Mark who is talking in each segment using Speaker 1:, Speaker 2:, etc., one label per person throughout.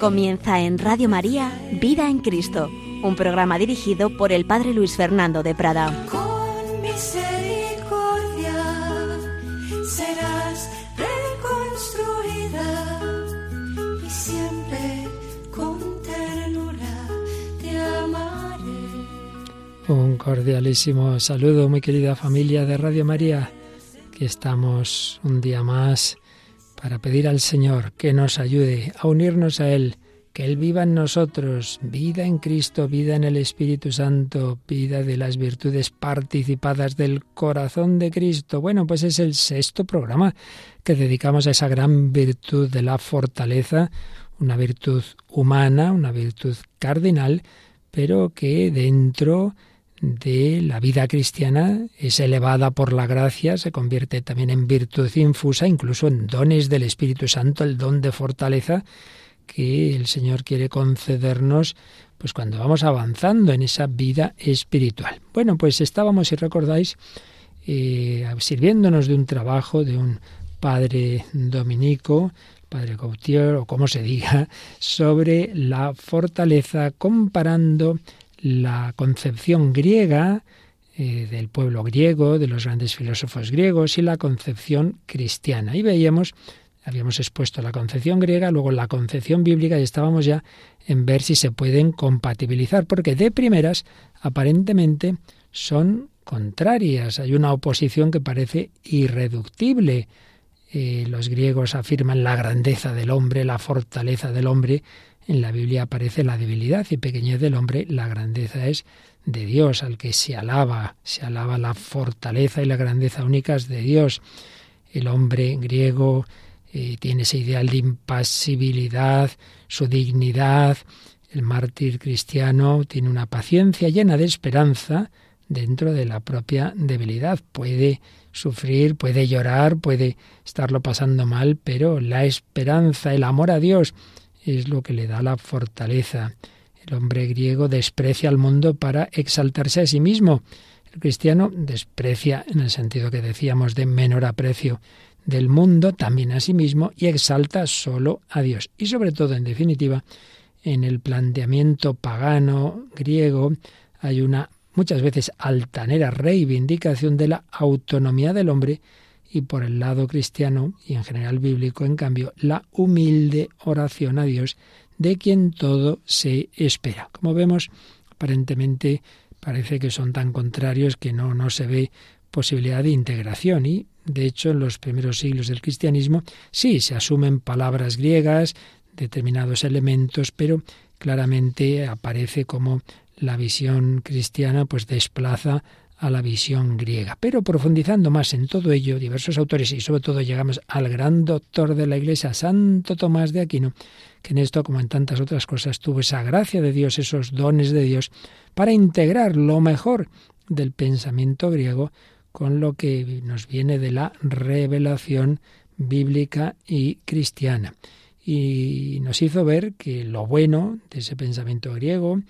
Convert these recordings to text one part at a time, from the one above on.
Speaker 1: Comienza en Radio María Vida en Cristo, un programa dirigido por el Padre Luis Fernando de Prada.
Speaker 2: Con misericordia serás reconstruida y siempre con ternura te amaré.
Speaker 3: Un cordialísimo saludo, muy querida familia de Radio María, que estamos un día más para pedir al Señor que nos ayude a unirnos a Él, que Él viva en nosotros, vida en Cristo, vida en el Espíritu Santo, vida de las virtudes participadas del corazón de Cristo. Bueno, pues es el sexto programa que dedicamos a esa gran virtud de la fortaleza, una virtud humana, una virtud cardinal, pero que dentro de la vida cristiana es elevada por la gracia, se convierte también en virtud infusa, incluso en dones del Espíritu Santo, el don de fortaleza que el Señor quiere concedernos pues cuando vamos avanzando en esa vida espiritual. Bueno, pues estábamos, si recordáis, eh, sirviéndonos de un trabajo de un padre dominico, padre Gautier, o como se diga, sobre la fortaleza, comparando la concepción griega eh, del pueblo griego, de los grandes filósofos griegos, y la concepción cristiana. Y veíamos, habíamos expuesto la concepción griega, luego la concepción bíblica, y estábamos ya en ver si se pueden compatibilizar, porque de primeras, aparentemente, son contrarias. Hay una oposición que parece irreductible. Eh, los griegos afirman la grandeza del hombre, la fortaleza del hombre, en la Biblia aparece la debilidad y pequeñez del hombre, la grandeza es de Dios, al que se alaba, se alaba la fortaleza y la grandeza únicas de Dios. El hombre griego eh, tiene ese ideal de impasibilidad, su dignidad. El mártir cristiano tiene una paciencia llena de esperanza dentro de la propia debilidad. Puede sufrir, puede llorar, puede estarlo pasando mal, pero la esperanza, el amor a Dios, es lo que le da la fortaleza. El hombre griego desprecia al mundo para exaltarse a sí mismo. El cristiano desprecia, en el sentido que decíamos de menor aprecio del mundo, también a sí mismo y exalta solo a Dios. Y sobre todo, en definitiva, en el planteamiento pagano griego hay una muchas veces altanera reivindicación de la autonomía del hombre y por el lado cristiano y en general bíblico, en cambio, la humilde oración a Dios de quien todo se espera. Como vemos, aparentemente parece que son tan contrarios que no, no se ve posibilidad de integración y, de hecho, en los primeros siglos del cristianismo sí se asumen palabras griegas, determinados elementos, pero claramente aparece como la visión cristiana pues desplaza a la visión griega. Pero profundizando más en todo ello, diversos autores y sobre todo llegamos al gran doctor de la Iglesia, Santo Tomás de Aquino, que en esto, como en tantas otras cosas, tuvo esa gracia de Dios, esos dones de Dios, para integrar lo mejor del pensamiento griego con lo que nos viene de la revelación bíblica y cristiana. Y nos hizo ver que lo bueno de ese pensamiento griego,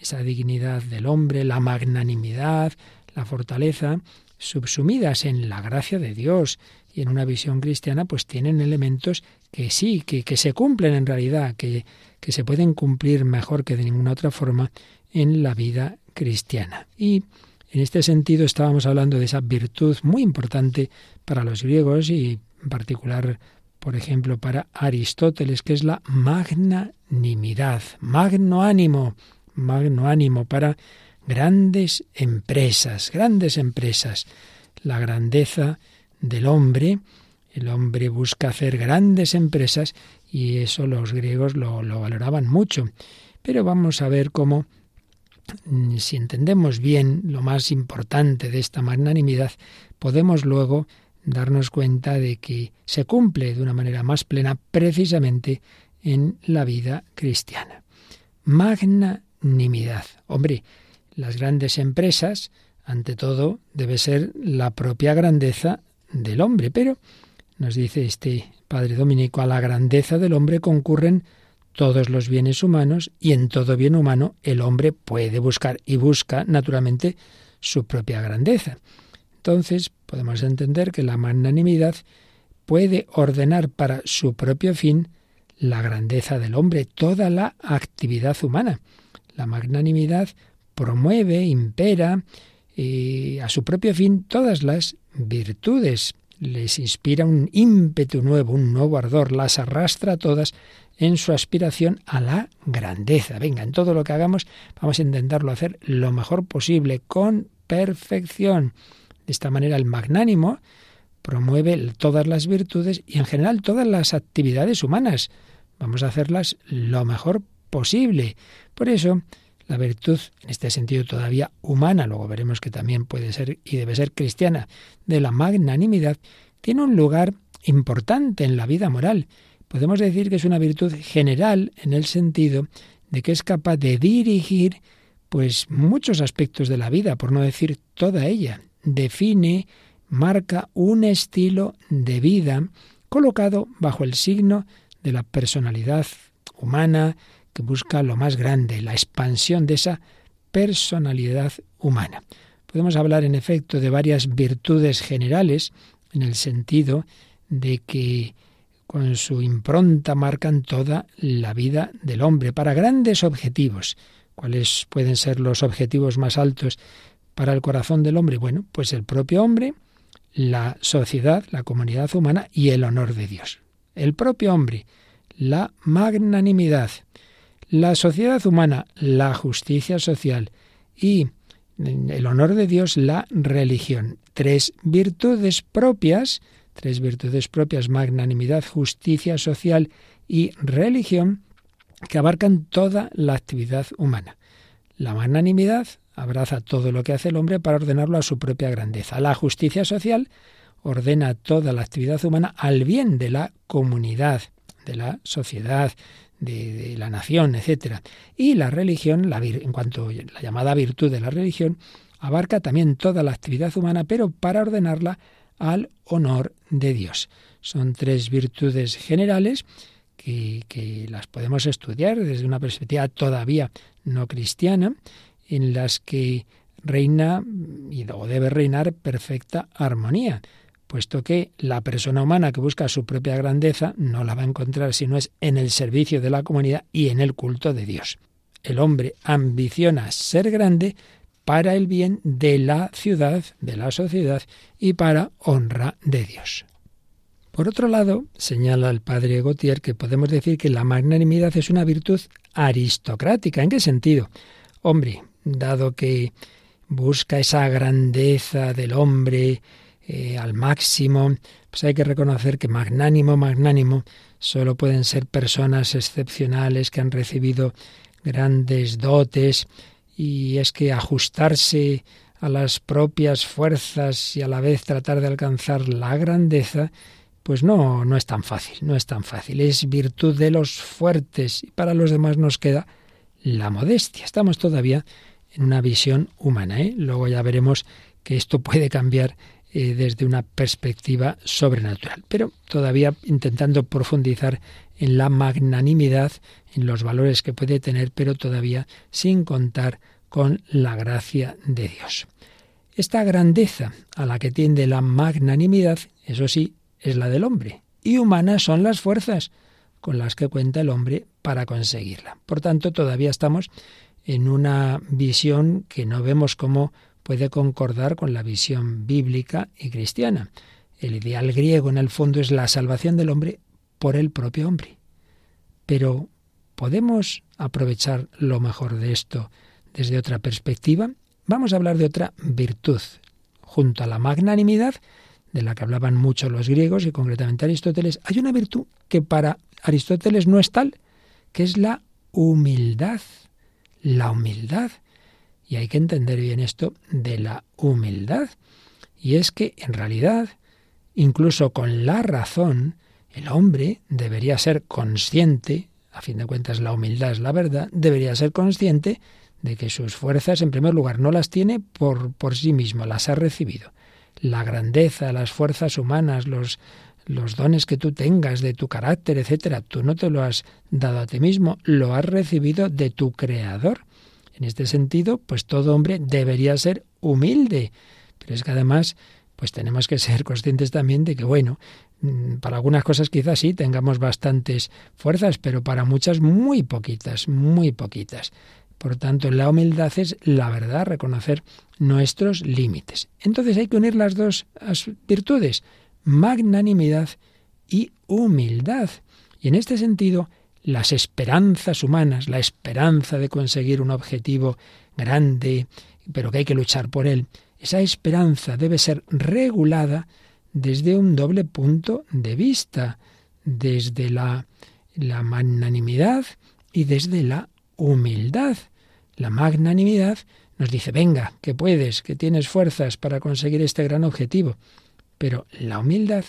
Speaker 3: esa dignidad del hombre, la magnanimidad, la fortaleza, subsumidas en la gracia de Dios y en una visión cristiana, pues tienen elementos que sí, que, que se cumplen en realidad, que, que se pueden cumplir mejor que de ninguna otra forma en la vida cristiana. Y en este sentido estábamos hablando de esa virtud muy importante para los griegos y en particular, por ejemplo, para Aristóteles, que es la magnanimidad, magno ánimo, magno ánimo para grandes empresas, grandes empresas. La grandeza del hombre, el hombre busca hacer grandes empresas y eso los griegos lo, lo valoraban mucho. Pero vamos a ver cómo, mm, si entendemos bien lo más importante de esta magnanimidad, podemos luego darnos cuenta de que se cumple de una manera más plena precisamente en la vida cristiana. Magnanimidad. Hombre, las grandes empresas, ante todo, debe ser la propia grandeza del hombre. Pero, nos dice este padre dominico, a la grandeza del hombre concurren todos los bienes humanos y en todo bien humano el hombre puede buscar y busca naturalmente su propia grandeza. Entonces podemos entender que la magnanimidad puede ordenar para su propio fin la grandeza del hombre, toda la actividad humana. La magnanimidad promueve, impera y a su propio fin todas las virtudes. Les inspira un ímpetu nuevo, un nuevo ardor, las arrastra todas en su aspiración a la grandeza. Venga, en todo lo que hagamos vamos a intentarlo hacer lo mejor posible, con perfección. De esta manera el magnánimo promueve todas las virtudes y en general todas las actividades humanas. Vamos a hacerlas lo mejor posible. Por eso, la virtud, en este sentido todavía humana, luego veremos que también puede ser y debe ser cristiana, de la magnanimidad, tiene un lugar importante en la vida moral. Podemos decir que es una virtud general en el sentido de que es capaz de dirigir pues muchos aspectos de la vida, por no decir toda ella. Define, marca un estilo de vida colocado bajo el signo de la personalidad humana que busca lo más grande, la expansión de esa personalidad humana. Podemos hablar, en efecto, de varias virtudes generales en el sentido de que con su impronta marcan toda la vida del hombre para grandes objetivos. ¿Cuáles pueden ser los objetivos más altos para el corazón del hombre? Bueno, pues el propio hombre, la sociedad, la comunidad humana y el honor de Dios. El propio hombre, la magnanimidad, la sociedad humana, la justicia social y el honor de Dios, la religión. Tres virtudes propias, tres virtudes propias, magnanimidad, justicia social y religión, que abarcan toda la actividad humana. La magnanimidad abraza todo lo que hace el hombre para ordenarlo a su propia grandeza. La justicia social ordena toda la actividad humana al bien de la comunidad, de la sociedad, de, la nación, etcétera. Y la religión, la, en cuanto a la llamada virtud de la religión, abarca también toda la actividad humana, pero para ordenarla al honor de Dios. Son tres virtudes generales que, que, las podemos estudiar desde una perspectiva todavía no cristiana, en las que reina y o debe reinar perfecta armonía puesto que la persona humana que busca su propia grandeza no la va a encontrar si no es en el servicio de la comunidad y en el culto de Dios. El hombre ambiciona ser grande para el bien de la ciudad, de la sociedad y para honra de Dios. Por otro lado, señala el padre Gautier que podemos decir que la magnanimidad es una virtud aristocrática. ¿En qué sentido? Hombre, dado que busca esa grandeza del hombre, eh, al máximo, pues hay que reconocer que magnánimo, magnánimo, solo pueden ser personas excepcionales que han recibido grandes dotes y es que ajustarse a las propias fuerzas y a la vez tratar de alcanzar la grandeza, pues no, no es tan fácil, no es tan fácil. Es virtud de los fuertes y para los demás nos queda la modestia. Estamos todavía en una visión humana. ¿eh? Luego ya veremos que esto puede cambiar eh, desde una perspectiva sobrenatural. Pero todavía intentando profundizar en la magnanimidad, en los valores que puede tener, pero todavía sin contar con la gracia de Dios. Esta grandeza a la que tiende la magnanimidad, eso sí, es la del hombre, y humanas son las fuerzas con las que cuenta el hombre para conseguirla. Por tanto, todavía estamos en una visión que no vemos como puede concordar con la visión bíblica y cristiana. El ideal griego en el fondo es la salvación del hombre por el propio hombre. Pero ¿podemos aprovechar lo mejor de esto desde otra perspectiva? Vamos a hablar de otra virtud. Junto a la magnanimidad, de la que hablaban mucho los griegos y concretamente Aristóteles, hay una virtud que para Aristóteles no es tal, que es la humildad. La humildad. Y hay que entender bien esto de la humildad. Y es que, en realidad, incluso con la razón, el hombre debería ser consciente, a fin de cuentas la humildad es la verdad, debería ser consciente de que sus fuerzas, en primer lugar, no las tiene por, por sí mismo, las ha recibido. La grandeza, las fuerzas humanas, los, los dones que tú tengas de tu carácter, etcétera, tú no te lo has dado a ti mismo, lo has recibido de tu creador. En este sentido, pues todo hombre debería ser humilde. Pero es que además, pues tenemos que ser conscientes también de que, bueno, Mm, para algunas cosas quizás sí tengamos bastantes fuerzas, pero para muchas muy poquitas, muy poquitas. Por tanto, la humildad es la verdad, reconocer nuestros límites. Entonces hay que unir las dos virtudes, magnanimidad y humildad. Y en este sentido, las esperanzas humanas, la esperanza de conseguir un objetivo grande, pero que hay que luchar por él, esa esperanza debe ser regulada desde un doble punto de vista, desde la, magnanimidad y desde la humildad. La magnanimidad nos dice, venga, que puedes, que tienes fuerzas para conseguir este gran objetivo. Pero la humildad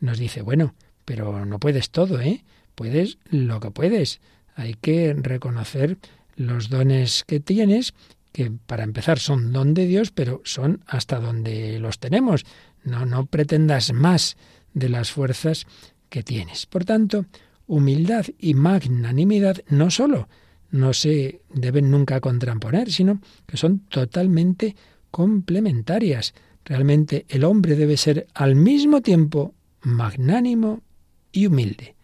Speaker 3: nos dice, bueno, pero no puedes todo, ¿eh? Puedes lo que puedes. Hay que reconocer los dones que tienes, que para empezar son don de Dios, pero son hasta donde los tenemos. No, no pretendas más de las fuerzas que tienes. Por tanto, humildad y magnanimidad no solo no se deben nunca contraponer, sino que son totalmente complementarias. Realmente el hombre debe ser al mismo tiempo magnánimo y humilde.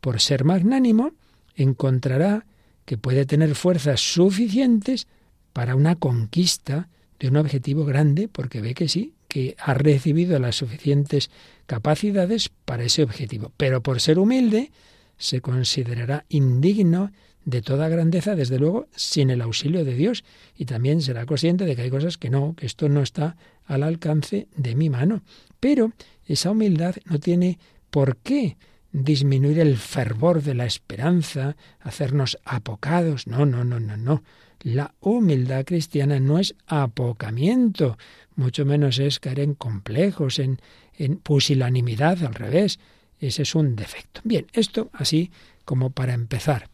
Speaker 3: Por ser magnánimo, encontrará que puede tener fuerzas suficientes para una conquista de un objetivo grande, porque ve que sí, que ha recibido las suficientes capacidades para ese objetivo. Pero por ser humilde, se considerará indigno de toda grandeza, desde luego, sin el auxilio de Dios. Y también será consciente de que hay cosas que no, que esto no está al alcance de mi mano. Pero esa humildad no tiene por qué disminuir el fervor de la esperanza, hacernos apocados. No, no, no, no, no. La humildad cristiana no es apocamiento, mucho menos es caer en complejos, en, en pusilanimidad, al revés. Ese es un defecto. Bien, esto así como para empezar.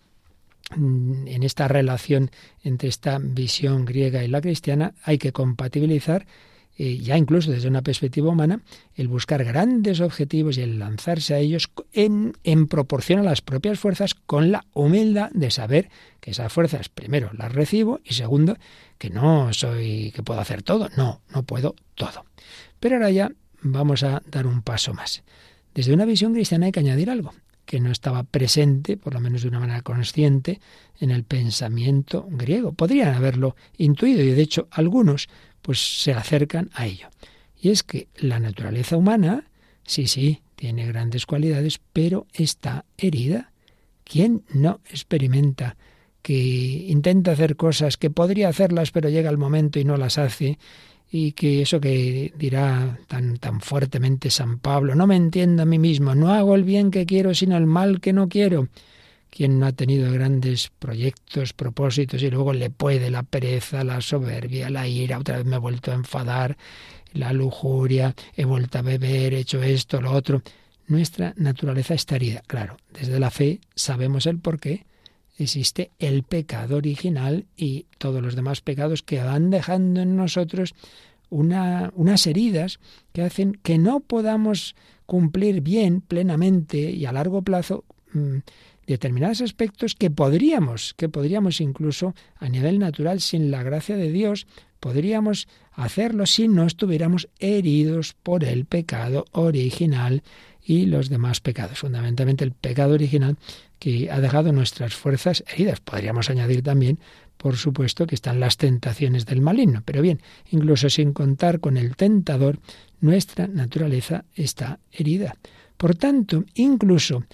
Speaker 3: Mm, en esta relación entre esta visión griega y la cristiana hay que compatibilizar eh, ya incluso desde una perspectiva humana, el buscar grandes objetivos y el lanzarse a ellos en, en, proporción a las propias fuerzas con la humildad de saber que esas fuerzas, primero, las recibo y segundo, que no soy, que puedo hacer todo. No, no puedo todo. Pero ahora ya vamos a dar un paso más. Desde una visión cristiana hay que añadir algo que no estaba presente, por lo menos de una manera consciente, en el pensamiento griego. Podrían haberlo intuido y de hecho algunos pues se acercan a ello. Y es que la naturaleza humana, sí, sí, tiene grandes cualidades, pero está herida. ¿Quién no experimenta que intenta hacer cosas que podría hacerlas, pero llega el momento y no las hace? y que eso que dirá tan, tan fuertemente San Pablo, no me entiendo a mí mismo, no hago el bien que quiero, sino el mal que no quiero. Quien no ha tenido grandes proyectos, propósitos y luego le puede la pereza, la soberbia, la ira, otra vez me he vuelto a enfadar, la lujuria, he vuelto a beber, he hecho esto, lo otro. Nuestra naturaleza está herida. Claro, desde la fe sabemos el por qué, existe el pecado original y todos los demás pecados que van dejando en nosotros una, unas heridas que hacen que no podamos cumplir bien, plenamente y a largo plazo mm, determinados aspectos que podríamos, que podríamos incluso a nivel natural, sin la gracia de Dios, podríamos hacerlo si no estuviéramos heridos por el pecado original y los demás pecados. Fundamentalmente el pecado original que ha dejado nuestras fuerzas heridas. Podríamos añadir también, por supuesto, que están las tentaciones del maligno. Pero bien, incluso sin contar con el tentador, nuestra naturaleza está herida. Por tanto, incluso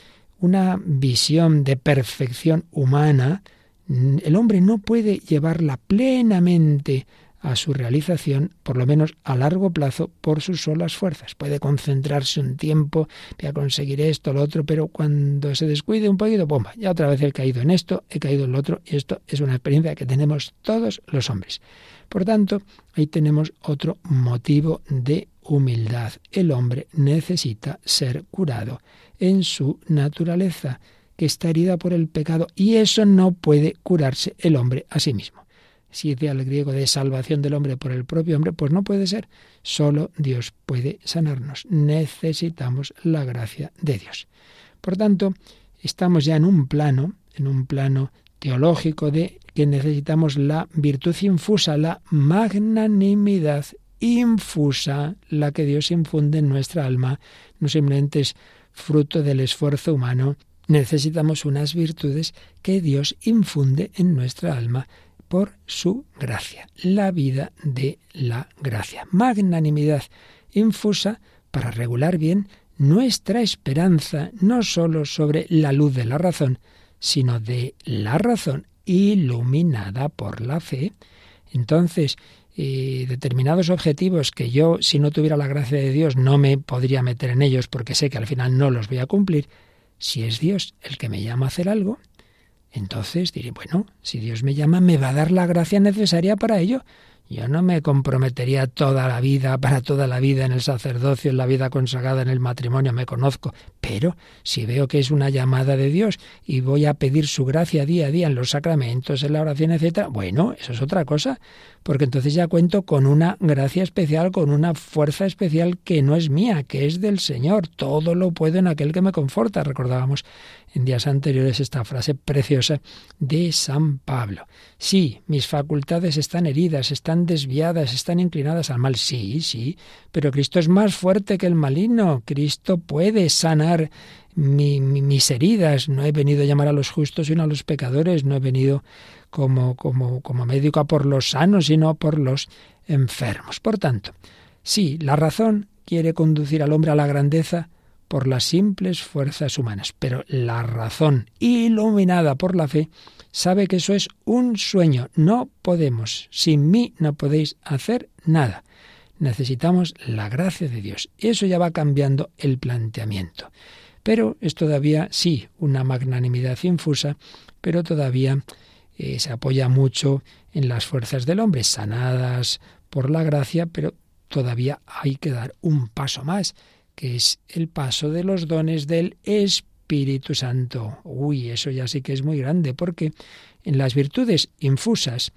Speaker 3: una visión de perfección humana, el hombre no puede llevarla plenamente a su realización, por lo menos a largo plazo, por sus solas fuerzas. Puede concentrarse un tiempo, voy a conseguir esto, lo otro, pero cuando se descuide un poquito, bomba, ya otra vez he caído en esto, he caído en lo otro, y esto es una experiencia que tenemos todos los hombres. Por tanto, ahí tenemos otro motivo de humildad. El hombre necesita ser curado en su naturaleza, que está herida por el pecado, y eso no puede curarse el hombre a sí mismo si dice al griego de salvación del hombre por el propio hombre, pues no puede ser. Solo Dios puede sanarnos. Necesitamos la gracia de Dios. Por tanto, estamos ya en un plano, en un plano teológico de que necesitamos la virtud infusa, la magnanimidad infusa, la que Dios infunde en nuestra alma, no simplemente es fruto del esfuerzo humano, necesitamos unas virtudes que Dios infunde en nuestra alma por su gracia, la vida de la gracia. Magnanimidad infusa para regular bien nuestra esperanza no sólo sobre la luz de la razón, sino de la razón iluminada por la fe. Entonces, eh, determinados objetivos que yo, si no tuviera la gracia de Dios, no me podría meter en ellos porque sé que al final no los voy a cumplir, si es Dios el que me llama a hacer algo, entonces diré, bueno, si Dios me llama, me va a dar la gracia necesaria para ello. Yo no me comprometería toda la vida, para toda la vida en el sacerdocio, en la vida consagrada, en el matrimonio, me conozco. Pero si veo que es una llamada de Dios y voy a pedir su gracia día a día en los sacramentos, en la oración, etcétera, bueno, eso es otra cosa, porque entonces ya cuento con una gracia especial, con una fuerza especial que no es mía, que es del Señor. Todo lo puedo en aquel que me conforta. Recordábamos en días anteriores esta frase preciosa de San Pablo. Sí, mis facultades están heridas, están desviadas, están inclinadas al mal. Sí, sí, pero Cristo es más fuerte que el maligno. Cristo puede sanar mis heridas. No he venido a llamar a los justos, sino a los pecadores. No he venido como, como, como médico a por los sanos, sino por los enfermos. Por tanto, sí, la razón quiere conducir al hombre a la grandeza, por las simples fuerzas humanas, pero la razón, iluminada por la fe, sabe que eso es un sueño. No podemos, sin mí no podéis hacer nada. Necesitamos la gracia de Dios. Eso ya va cambiando el planteamiento. Pero es todavía, sí, una magnanimidad infusa, pero todavía eh, se apoya mucho en las fuerzas del hombre, sanadas por la gracia, pero todavía hay que dar un paso más que es el paso de los dones del Espíritu Santo. Uy, eso ya sí que es muy grande, porque en las virtudes infusas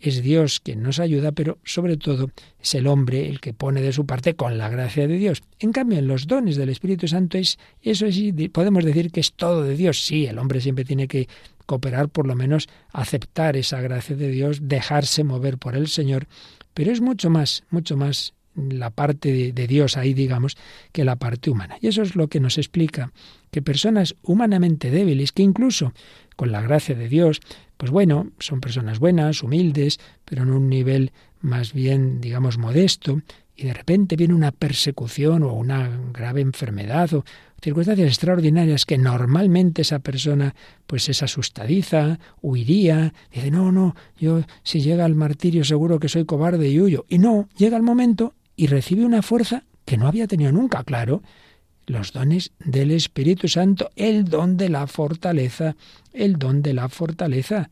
Speaker 3: es Dios quien nos ayuda, pero sobre todo es el hombre el que pone de su parte con la gracia de Dios. En cambio, en los dones del Espíritu Santo es eso sí podemos decir que es todo de Dios. Sí, el hombre siempre tiene que cooperar, por lo menos aceptar esa gracia de Dios, dejarse mover por el Señor, pero es mucho más, mucho más la parte de, Dios ahí, digamos, que la parte humana. Y eso es lo que nos explica que personas humanamente débiles, que incluso con la gracia de Dios, pues bueno, son personas buenas, humildes, pero en un nivel más bien, digamos, modesto, y de repente viene una persecución o una grave enfermedad o circunstancias extraordinarias que normalmente esa persona pues es asustadiza, huiría, dice, no, no, yo si llega el martirio seguro que soy cobarde y huyo. Y no, llega el momento y recibe una fuerza que no había tenido nunca, claro, los dones del Espíritu Santo, el don de la fortaleza, el don de la fortaleza.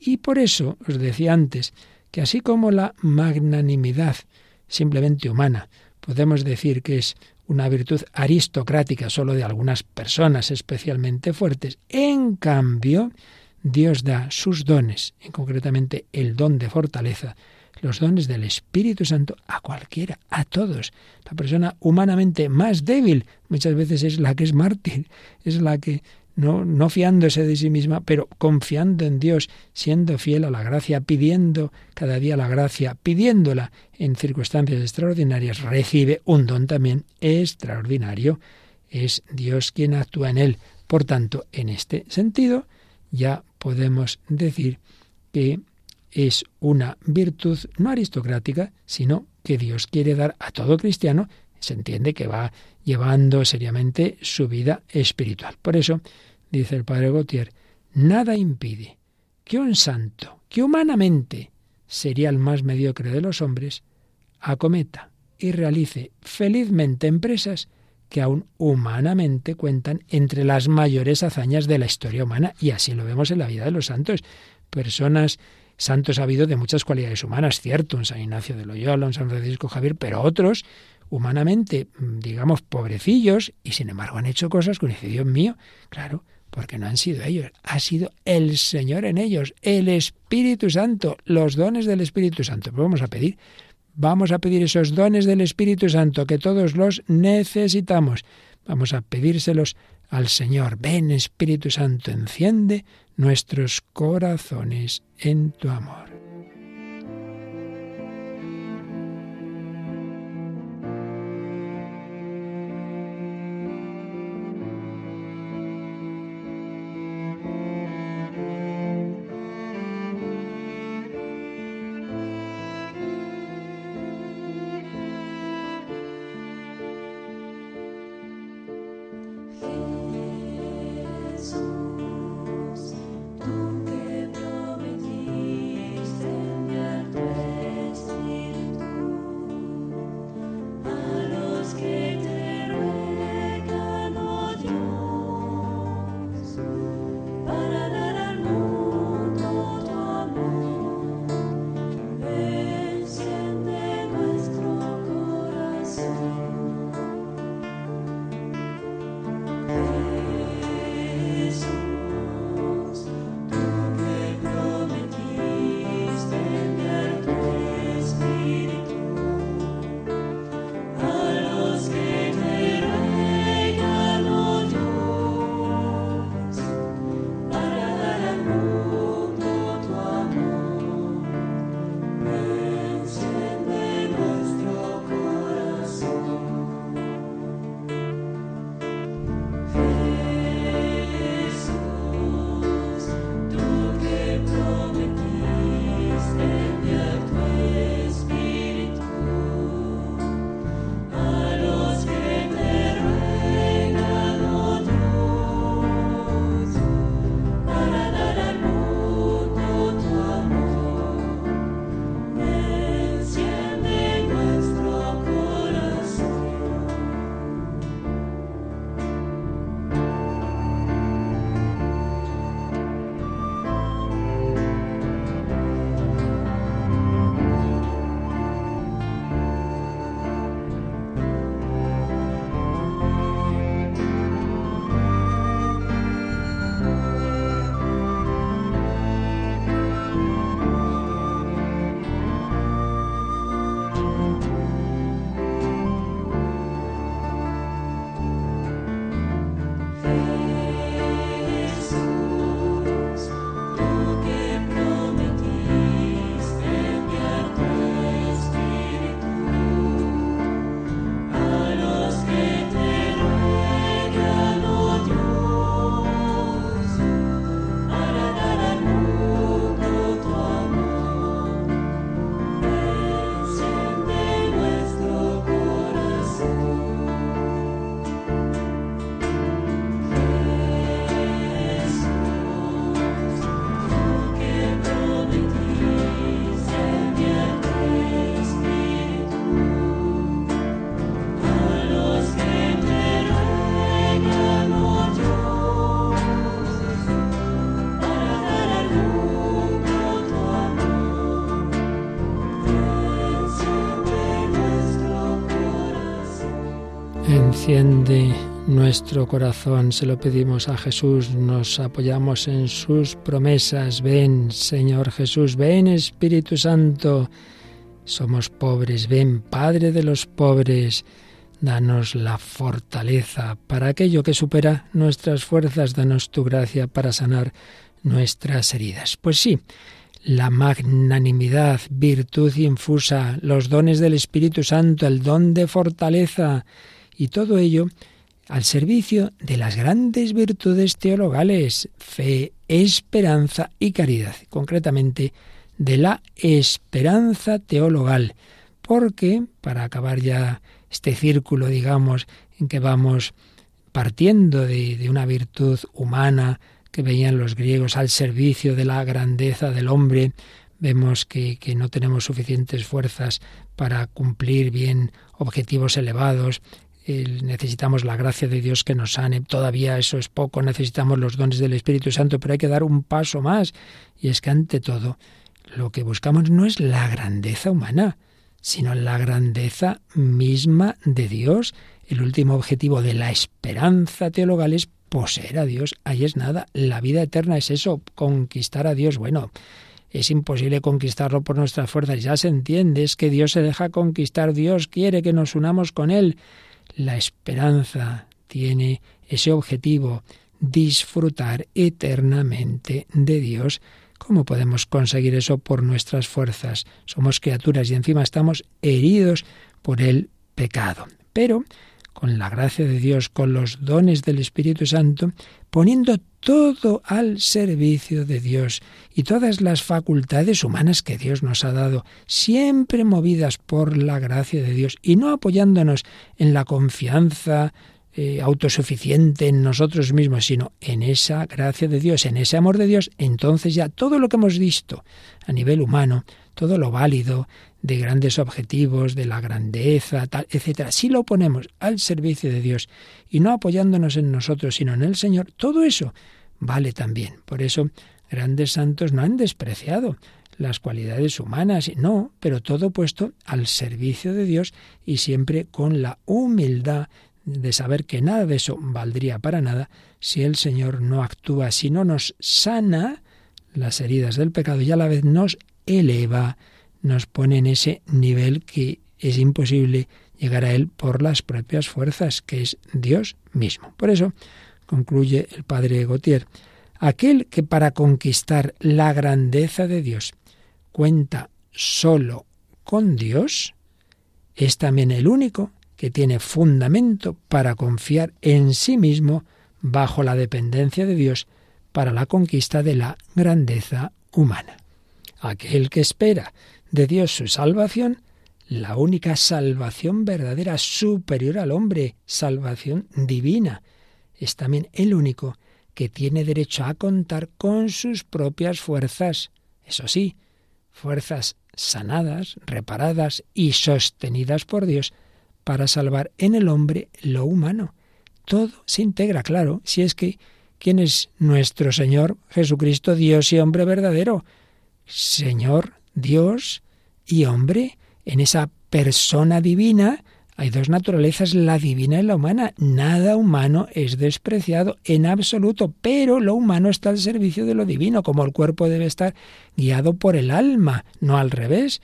Speaker 3: Y por eso os decía antes que así como la magnanimidad simplemente humana, podemos decir que es una virtud aristocrática solo de algunas personas especialmente fuertes, en cambio, Dios da sus dones, y concretamente el don de fortaleza, los dones del Espíritu Santo a cualquiera, a todos. La persona humanamente más débil muchas veces es la que es mártir, es la que no, no fiándose de sí misma, pero confiando en Dios, siendo fiel a la gracia, pidiendo cada día la gracia, pidiéndola en circunstancias extraordinarias, recibe un don también extraordinario. Es Dios quien actúa en él. Por tanto, en este sentido, ya podemos decir que es una virtud no aristocrática, sino que Dios quiere dar a todo cristiano, se entiende que va llevando seriamente su vida espiritual. Por eso, dice el padre Gautier, nada impide que un santo, que humanamente sería el más mediocre de los hombres, acometa y realice felizmente empresas que aún humanamente cuentan entre las mayores hazañas de la historia humana, y así lo vemos en la vida de los santos. Personas Santos ha habido de muchas cualidades humanas, cierto, en San Ignacio de Loyola, en San Francisco Javier, pero otros, humanamente, mm, digamos, pobrecillos, y sin embargo han hecho cosas que dice, Dios mío, claro, porque no han sido ellos, ha sido el Señor en ellos, el Espíritu Santo, los dones del Espíritu Santo. Pero vamos a pedir, vamos a pedir esos dones del Espíritu Santo que todos los necesitamos. Vamos a pedírselos al Señor. Ven Espíritu Santo, enciende nuestros corazones en tu amor. Enciende nuestro corazón, se lo pedimos a Jesús, nos apoyamos en sus promesas. Ven, Señor Jesús, ven Espíritu Santo. Somos pobres, ven Padre de los pobres. Danos la fortaleza para aquello que supera nuestras fuerzas, danos tu gracia para sanar nuestras heridas. Pues sí, la magnanimidad, virtud infusa, los dones del Espíritu Santo, el don de fortaleza y todo ello al servicio de las grandes virtudes teologales, fe, esperanza y caridad, concretamente de la esperanza teologal, porque, para acabar ya este círculo, digamos, en que vamos partiendo de, una virtud humana, que veían los griegos al servicio de la grandeza del hombre, vemos que, no tenemos suficientes fuerzas para cumplir bien objetivos elevados, necesitamos la gracia de Dios que nos sane, todavía eso es poco, necesitamos los dones del Espíritu Santo, pero hay que dar un paso más, y es que ante todo lo que buscamos no es la grandeza humana, sino la grandeza misma de Dios. El último objetivo de la esperanza teologal es poseer a Dios, ahí es nada. La vida eterna es eso, conquistar a Dios. Bueno, es imposible conquistarlo por nuestras fuerzas, ya se entiende, es que Dios se deja conquistar, Dios quiere que nos unamos con Él. La esperanza tiene ese objetivo, disfrutar eternamente de Dios. ¿Cómo podemos conseguir eso por nuestras fuerzas? Somos criaturas y encima estamos heridos por el pecado. Pero con la gracia de Dios, con los dones del Espíritu Santo, poniendo todo al servicio de Dios y todas las facultades humanas que Dios nos ha dado, siempre movidas por la gracia de Dios y no apoyándonos en la confianza eh, autosuficiente en nosotros mismos, sino en esa gracia de Dios, en ese amor de Dios, entonces ya todo lo que hemos visto a nivel humano, todo lo válido, de grandes objetivos, de la grandeza, tal, etcétera, si lo ponemos al servicio de Dios y no apoyándonos en nosotros, sino en el Señor, todo eso vale también. Por eso, grandes santos no han despreciado las cualidades humanas, no, pero todo puesto al servicio de Dios y siempre con la humildad de saber que nada de eso valdría para nada si el Señor no actúa, si no nos sana las heridas del pecado y a la vez nos eleva nos pone en ese nivel que es imposible llegar a él por las propias fuerzas, que es Dios mismo. Por eso, concluye el padre Gautier, aquel que para conquistar la grandeza de Dios cuenta solo con Dios, es también el único que tiene fundamento para confiar en sí mismo bajo la dependencia de Dios para la conquista de la grandeza humana. Aquel que espera de Dios su salvación, la única salvación verdadera, superior al hombre, salvación divina. Es también el único que tiene derecho a contar con sus propias fuerzas. Eso sí, fuerzas sanadas, reparadas y sostenidas por Dios para salvar en el hombre lo humano. Todo se integra, claro, si es que ¿quién es nuestro Señor Jesucristo, Dios y hombre verdadero? Señor, Dios y hombre, en esa persona divina hay dos naturalezas, la divina y la humana. Nada humano es despreciado en absoluto, pero lo humano está al servicio de lo divino, como el cuerpo debe estar guiado por el alma, no al revés.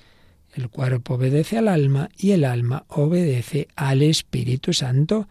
Speaker 3: El cuerpo obedece al alma y el alma obedece al Espíritu Santo.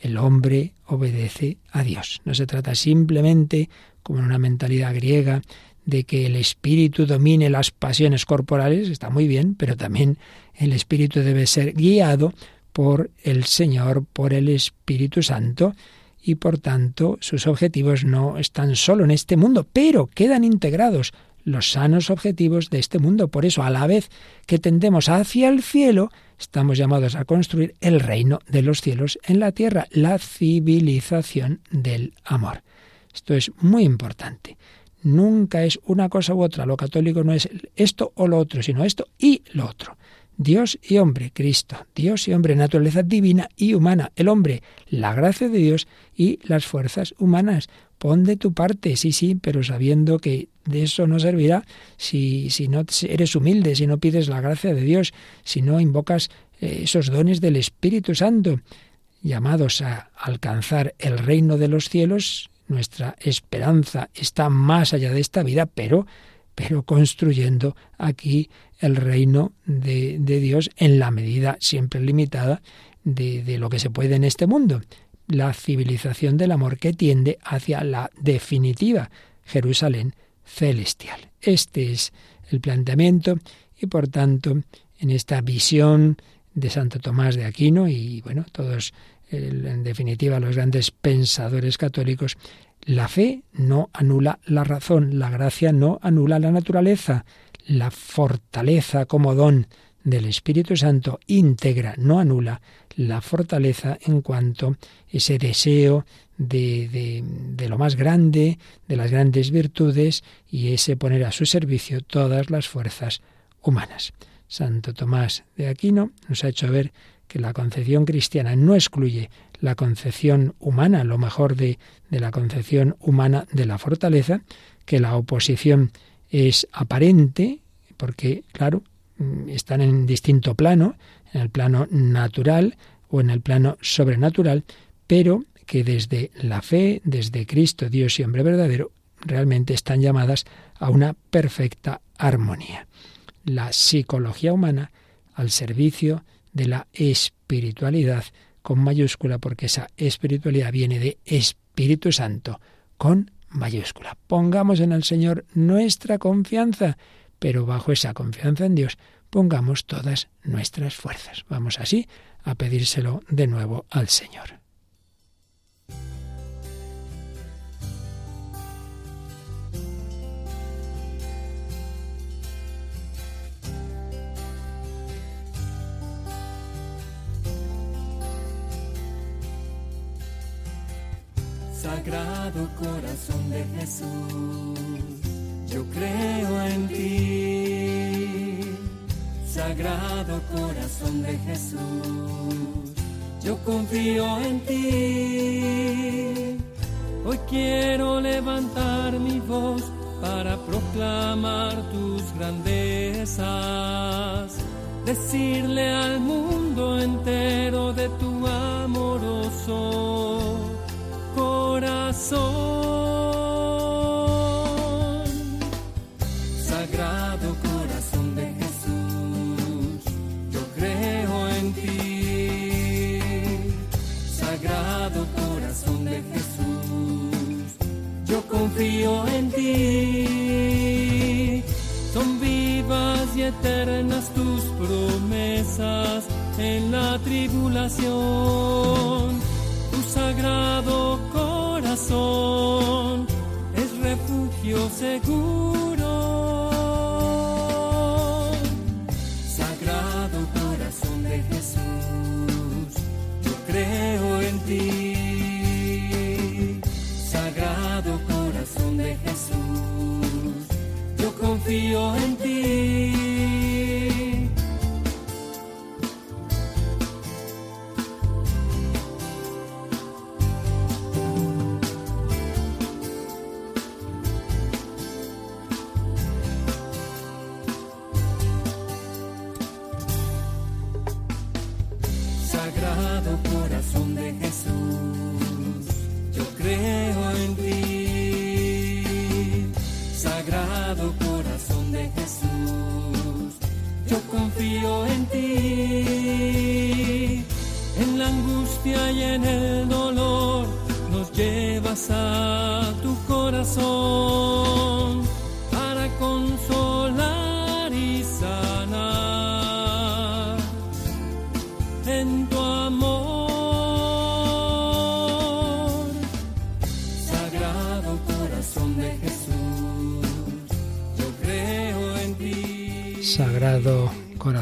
Speaker 3: El hombre obedece a Dios. No se trata simplemente, como en una mentalidad griega, de que el espíritu domine las pasiones corporales, está muy bien, pero también el espíritu debe ser guiado por el Señor, por el Espíritu Santo, y por tanto sus objetivos no están solo en este mundo, pero quedan integrados los sanos objetivos de este mundo. Por eso, a la vez que tendemos hacia el cielo, estamos llamados a construir el reino de los cielos en la tierra, la civilización del amor. Esto es muy importante. Nunca es una cosa u otra. Lo católico no es esto o lo otro, sino esto y lo otro. Dios y hombre, Cristo, Dios y hombre, naturaleza divina y humana, el hombre, la gracia de Dios y las fuerzas humanas. Pon de tu parte, sí, sí, pero sabiendo que de eso no servirá si, si no eres humilde, si no pides la gracia de Dios, si no invocas eh, esos dones del Espíritu Santo. llamados a alcanzar el reino de los cielos, nuestra esperanza está más allá de esta vida, pero, pero construyendo aquí el reino de, de Dios en la medida siempre limitada de, de lo que se puede en este mundo. La civilización del amor que tiende hacia la definitiva Jerusalén celestial. Este es el planteamiento y por tanto en esta visión de Santo Tomás de Aquino y bueno, todos en definitiva los grandes pensadores católicos, la fe no anula la razón, la gracia no anula la naturaleza, la fortaleza como don del Espíritu Santo integra, no anula la fortaleza en cuanto ese deseo de, de, de, lo más grande, de las grandes virtudes y ese poner a su servicio todas las fuerzas humanas. Santo Tomás de Aquino nos ha hecho ver que la concepción cristiana no excluye la concepción humana, lo mejor de, de la concepción humana de la fortaleza, que la oposición es aparente, porque, claro, mm, están en distinto plano, en el plano natural o en el plano sobrenatural, pero que desde la fe, desde Cristo, Dios y hombre verdadero, realmente están llamadas a una perfecta armonía. La psicología humana al servicio de la espiritualidad con mayúscula, porque esa espiritualidad viene de Espíritu Santo con mayúscula. Pongamos en el Señor nuestra confianza, pero bajo esa confianza en Dios pongamos todas nuestras fuerzas. Vamos así a pedírselo de nuevo al Señor.
Speaker 4: Sagrado corazón de Jesús, yo creo en ti. Sagrado corazón de Jesús, yo confío en ti. Hoy quiero levantar mi voz para proclamar tus grandezas, decirle al mundo entero de tu amoroso corazón. Sagrado corazón de Jesús, yo creo en ti. Sagrado corazón de Jesús, yo confío en ti. Son vivas y eternas tus promesas en la tribulación. Tu sagrado es refugio seguro. Sagrado corazón de Jesús, yo creo en ti. Sagrado corazón de Jesús, yo confío en ti.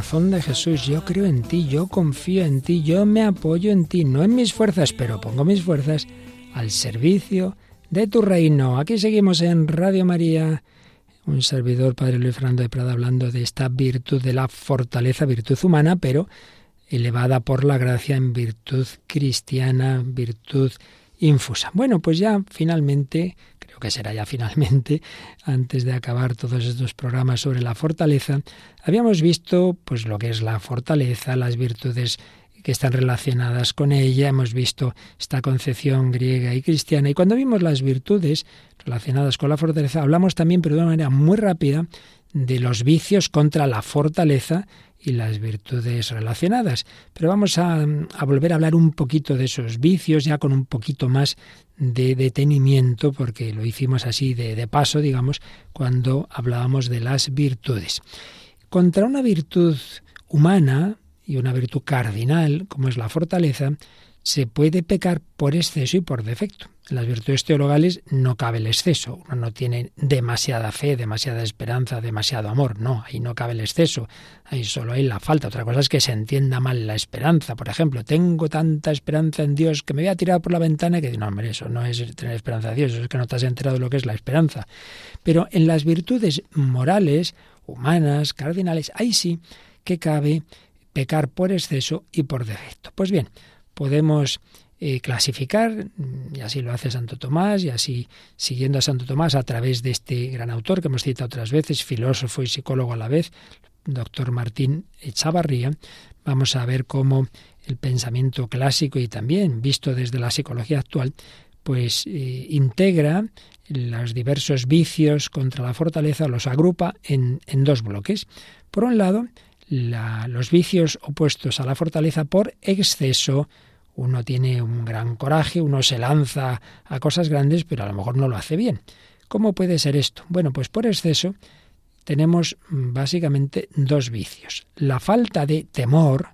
Speaker 4: Corazón de Jesús, yo creo en ti, yo confío en ti, yo
Speaker 3: me apoyo en ti, no en mis fuerzas, pero pongo mis fuerzas al servicio de tu reino. Aquí seguimos en Radio María, un servidor, Padre Luis Fernando de Prada, hablando de esta virtud de la fortaleza, virtud humana, pero elevada por la gracia en virtud cristiana, virtud infusa. Bueno, pues ya finalmente, que será ya finalmente, antes de acabar todos estos programas sobre la fortaleza, habíamos visto pues lo que es la fortaleza, las virtudes que están relacionadas con ella. Hemos visto esta concepción griega y cristiana. Y cuando vimos las virtudes relacionadas con la fortaleza, hablamos también, pero de una manera muy rápida, de los vicios contra la fortaleza y las virtudes relacionadas. Pero vamos a, volver a hablar un poquito de esos vicios, ya con un poquito más de detenimiento, porque lo hicimos así de, de paso, digamos, cuando hablábamos de las virtudes. Contra una virtud humana y una virtud cardinal, como es la fortaleza, se puede pecar por exceso y por defecto. En las virtudes teologales no cabe el exceso. Uno no tiene demasiada fe, demasiada esperanza, demasiado amor. No, ahí no cabe el exceso. Ahí solo hay la falta. Otra cosa es que se entienda mal la esperanza. Por ejemplo, tengo tanta esperanza en Dios que me voy a tirar por la ventana que no, hombre, eso no es tener esperanza en Dios, eso es que no te has enterado de lo que es la esperanza. Pero en las virtudes morales, humanas, cardinales, ahí sí que cabe pecar por exceso y por defecto. Pues bien, podemos eh, clasificar, y así lo hace Santo Tomás, y así siguiendo a Santo Tomás a través de este gran autor que hemos citado otras veces, filósofo y psicólogo a la vez, doctor Martín Echavarría, vamos a ver cómo el pensamiento clásico y también visto desde la psicología actual, pues eh, integra los diversos vicios contra la fortaleza, los agrupa en dos bloques. Por un lado, los vicios opuestos a la fortaleza por exceso. Uno tiene un gran coraje, uno se lanza a cosas grandes, pero a lo mejor no lo hace bien. ¿Cómo puede ser esto? Bueno, pues por exceso tenemos básicamente dos vicios. La falta de temor,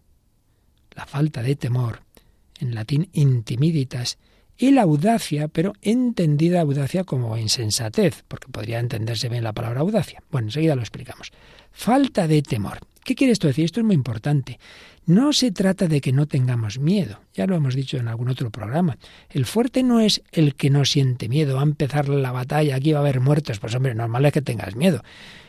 Speaker 3: la falta de temor, en latín intimiditas, y la audacia, pero entendida audacia como insensatez, porque podría entenderse bien la palabra audacia. Bueno, enseguida lo explicamos. Falta de temor. ¿Qué quiere esto decir? Esto es muy importante. No se trata de que no tengamos miedo, ya lo hemos dicho en algún otro programa. El fuerte no es el que no siente miedo, va a empezar la batalla, aquí va a haber muertos, pues hombre, normal es que tengas miedo.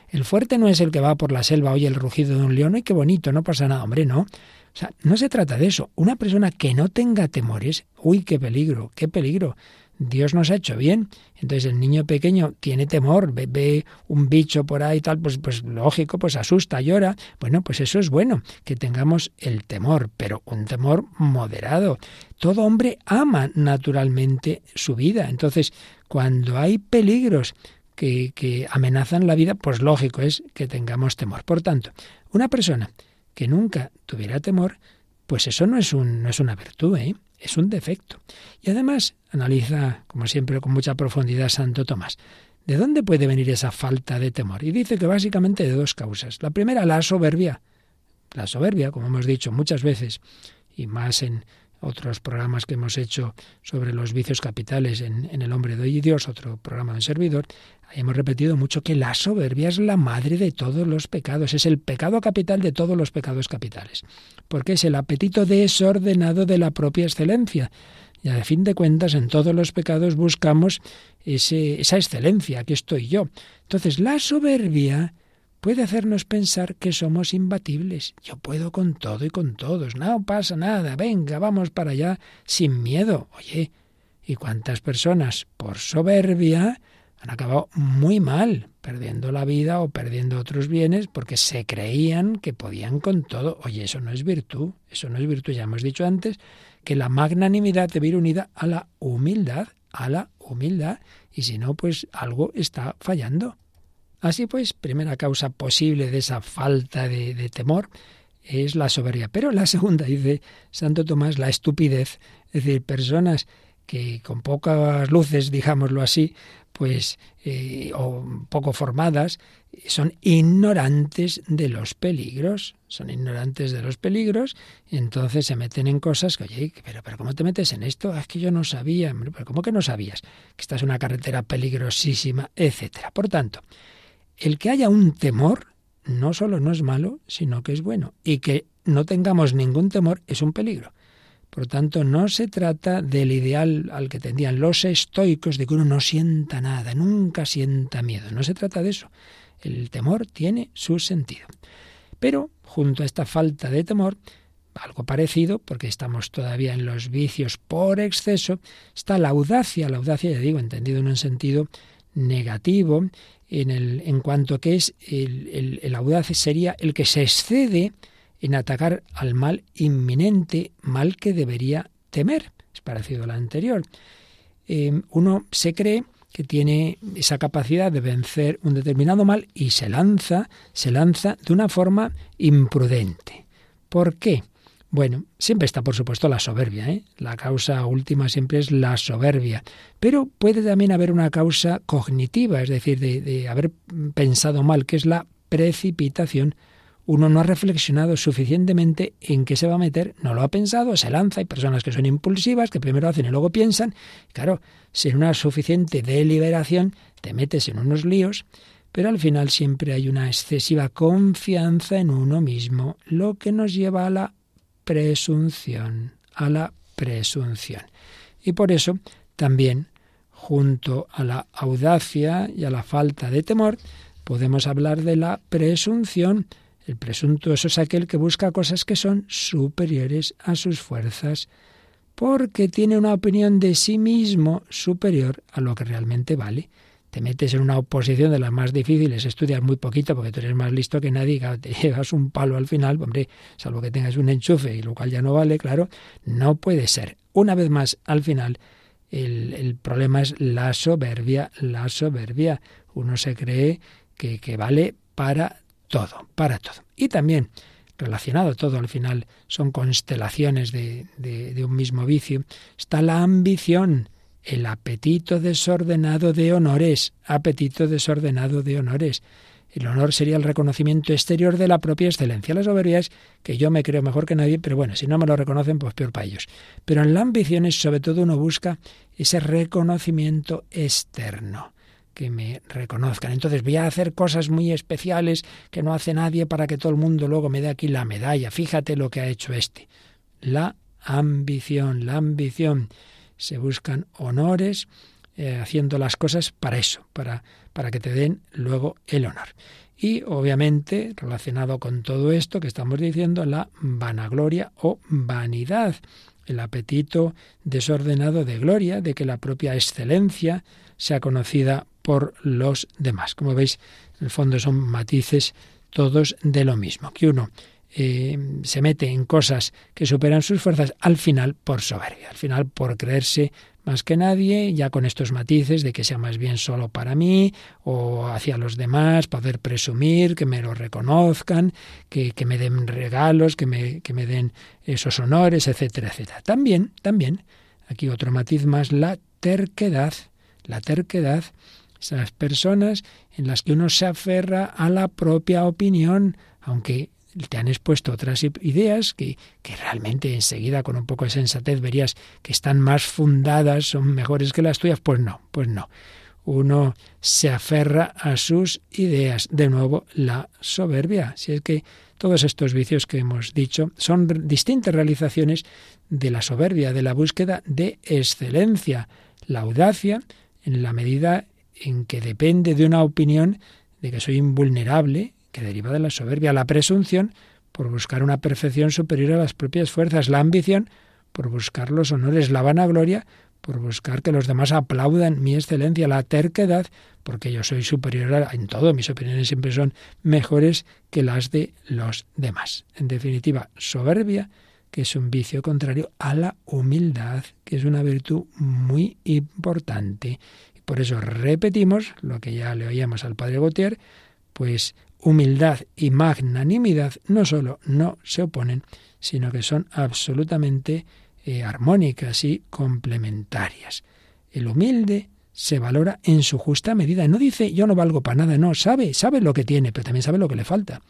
Speaker 3: El fuerte no es el que va por la selva, oye el rugido de un león, y qué bonito, no pasa nada, hombre, no. O sea, no se trata de eso. Una persona que no tenga temores, uy, qué peligro, qué peligro. Dios nos ha hecho bien. Entonces el niño pequeño tiene temor, ve, un bicho por ahí tal, pues, pues lógico, pues asusta, llora. Bueno, pues eso es bueno, que tengamos el temor, pero un temor moderado. Todo hombre ama naturalmente su vida. Entonces, cuando hay peligros que, que amenazan la vida, pues lógico es que tengamos temor. Por tanto, una persona que nunca tuviera temor, pues eso no es, un, no es una virtud, ¿eh? Es un defecto. Y además analiza, como siempre, con mucha profundidad Santo Tomás. ¿De dónde puede venir esa falta de temor? Y dice que básicamente de dos causas. La primera, la soberbia. La soberbia, como hemos dicho muchas veces, y más en otros programas que hemos hecho sobre los vicios capitales en, El hombre de hoy y Dios, otro programa de servidor, hemos repetido mucho que la soberbia es la madre de todos los pecados, es el pecado capital de todos los pecados capitales, porque es el apetito desordenado de la propia excelencia. Y a fin de cuentas, en todos los pecados buscamos ese, esa excelencia, aquí estoy yo. Entonces, la soberbia puede hacernos pensar que somos imbatibles. Yo puedo con todo y con todos. No pasa nada. Venga, vamos para allá sin miedo. Oye, ¿y cuántas personas por soberbia han acabado muy mal, perdiendo la vida o perdiendo otros bienes porque se creían que podían con todo? Oye, eso no es virtud. Eso no es virtud. Ya hemos dicho antes que la magnanimidad debe ir unida a la humildad, a la humildad. Y si no, pues algo está fallando. Así pues, primera causa posible de esa falta de, temor es la soberbia. Pero la segunda, dice Santo Tomás, la estupidez. Es decir, personas que con pocas luces, digámoslo así, pues, eh, o poco formadas, son ignorantes de los peligros, son ignorantes de los peligros, y entonces se meten en cosas que, oye, pero, pero ¿cómo te metes en esto? Ah, es que yo no sabía, pero ¿cómo que no sabías? Que esta es una carretera peligrosísima, etcétera. Por tanto, el que haya un temor no solo no es malo, sino que es bueno. Y que no tengamos ningún temor es un peligro. Por tanto, no se trata del ideal al que tendían los estoicos de que uno no sienta nada, nunca sienta miedo. No se trata de eso. El temor tiene su sentido. Pero, junto a esta falta de temor, algo parecido, porque estamos todavía en los vicios por exceso, está la audacia. La audacia, ya digo, entendido en un sentido negativo, en, el, en cuanto que es el, el, sería el que se excede en atacar al mal inminente, mal que debería temer. Es parecido al anterior. Eh, uno se cree que tiene esa capacidad de vencer un determinado mal y se lanza, se lanza de una forma imprudente. ¿Por qué? Bueno, siempre está, por supuesto, la soberbia. ¿eh? La causa última siempre es la soberbia. Pero puede también haber una causa cognitiva, es decir, de, de haber pensado mal, que es la precipitación uno no ha reflexionado suficientemente en qué se va a meter, no lo ha pensado, se lanza, hay personas que son impulsivas, que primero hacen y luego piensan, claro, sin una suficiente deliberación te metes en unos líos, pero al final siempre hay una excesiva confianza en uno mismo, lo que nos lleva a la presunción, a la presunción. Y por eso también, junto a la audacia y a la falta de temor, podemos hablar de la presunción, el presuntuoso es aquel que busca cosas que son superiores a sus fuerzas, porque tiene una opinión de sí mismo superior a lo que realmente vale. Te metes en una oposición de las más difíciles, estudias muy poquito porque tú eres más listo que nadie, te llevas un palo al final, hombre, salvo que tengas un enchufe y lo cual ya no vale, claro, no puede ser. Una vez más, al final, el, el problema es la soberbia, la soberbia. Uno se cree que, que vale para todo, para todo. Y también relacionado todo al final, son constelaciones de, de, un mismo vicio, está la ambición, el apetito desordenado de honores, apetito desordenado de honores. El honor sería el reconocimiento exterior de la propia excelencia. La soberbia que yo me creo mejor que nadie, pero bueno, si no me lo reconocen, pues peor para ellos. Pero en la ambición es sobre todo uno busca ese reconocimiento externo que me reconozcan. Entonces voy a hacer cosas muy especiales que no hace nadie para que todo el mundo luego me dé aquí la medalla. Fíjate lo que ha hecho este. La ambición, la ambición. Se buscan honores eh, haciendo las cosas para eso, para, para que te den luego el honor. Y obviamente, relacionado con todo esto que estamos diciendo, la vanagloria o vanidad, el apetito desordenado de gloria, de que la propia excelencia sea conocida por los demás. Como veis, en el fondo son matices todos de lo mismo, que uno eh, se mete en cosas que superan sus fuerzas, al final por soberbia, al final por creerse más que nadie, ya con estos matices de que sea más bien solo para mí o hacia los demás, poder presumir, que me lo reconozcan, que, me den regalos, que me, que me den esos honores, etcétera, etcétera. También, también, aquí otro matiz más, la terquedad. La terquedad esas personas en las que uno se aferra a la propia opinión, aunque te han expuesto otras ideas que, que, realmente enseguida con un poco de sensatez verías que están más fundadas, son mejores que las tuyas, pues no, pues no. Uno se aferra a sus ideas. De nuevo, la soberbia. Si es que todos estos vicios que hemos dicho son distintas realizaciones de la soberbia, de la búsqueda de excelencia. La audacia, en la medida en que depende de una opinión de que soy invulnerable, que deriva de la soberbia, la presunción por buscar una perfección superior a las propias fuerzas, la ambición por buscar los honores, la vanagloria por buscar que los demás aplaudan mi excelencia, la terquedad, porque yo soy superior en todo, mis opiniones siempre son mejores que las de los demás. En definitiva, soberbia, que es un vicio contrario a la humildad, que es una virtud muy importante por eso repetimos lo que ya le oíamos al padre Gautier, pues humildad y magnanimidad no solo no se oponen, sino que son absolutamente eh, armónicas y complementarias. El humilde se valora en su justa medida. No dice yo no valgo para nada, no, sabe, sabe lo que tiene, pero también sabe lo que le falta.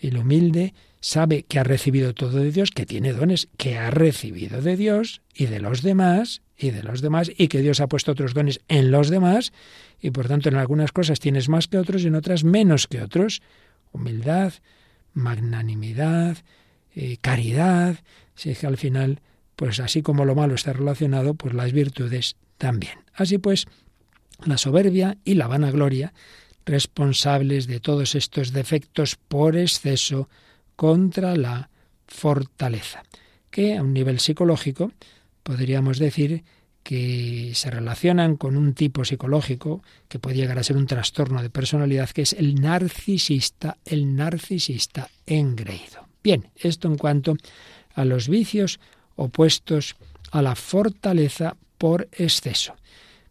Speaker 3: El humilde sabe que ha recibido todo de Dios, que tiene dones, que ha recibido de Dios y de los demás y de los demás y que Dios ha puesto otros dones en los demás y por tanto en algunas cosas tienes más que otros y en otras menos que otros. Humildad, magnanimidad, eh, caridad, si es que al final, pues así como lo malo está relacionado, pues las virtudes también. Así pues, la soberbia y la vanagloria, responsables de todos estos defectos por exceso contra la fortaleza, que a un nivel psicológico podríamos decir que se relacionan con un tipo psicológico que puede llegar a ser un trastorno de personalidad, que es el narcisista, el narcisista engreído. Bien, esto en cuanto a los vicios opuestos a la fortaleza por exceso.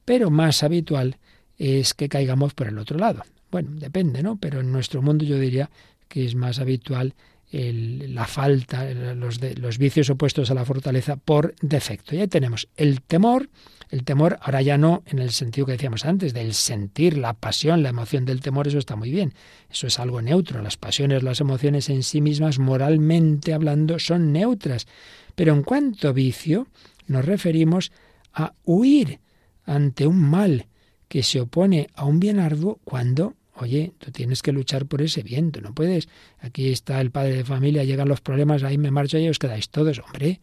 Speaker 3: Pero más habitual es que caigamos por el otro lado. Bueno, depende, ¿no? Pero en nuestro mundo yo diría que es más habitual la falta, los, los vicios opuestos a la fortaleza por defecto. Y ahí tenemos el temor, el temor ahora ya no en el sentido que decíamos antes, del sentir, la pasión, la emoción del temor, eso está muy bien, eso es algo neutro, las pasiones, las emociones en sí mismas, moralmente hablando, son neutras. Pero en cuanto a vicio, nos referimos a huir ante un mal que se opone a un bien arduo cuando Oye, tú tienes que luchar por ese viento, no puedes. Aquí está el padre de familia, llegan los problemas, ahí me marcho y os quedáis todos. Hombre,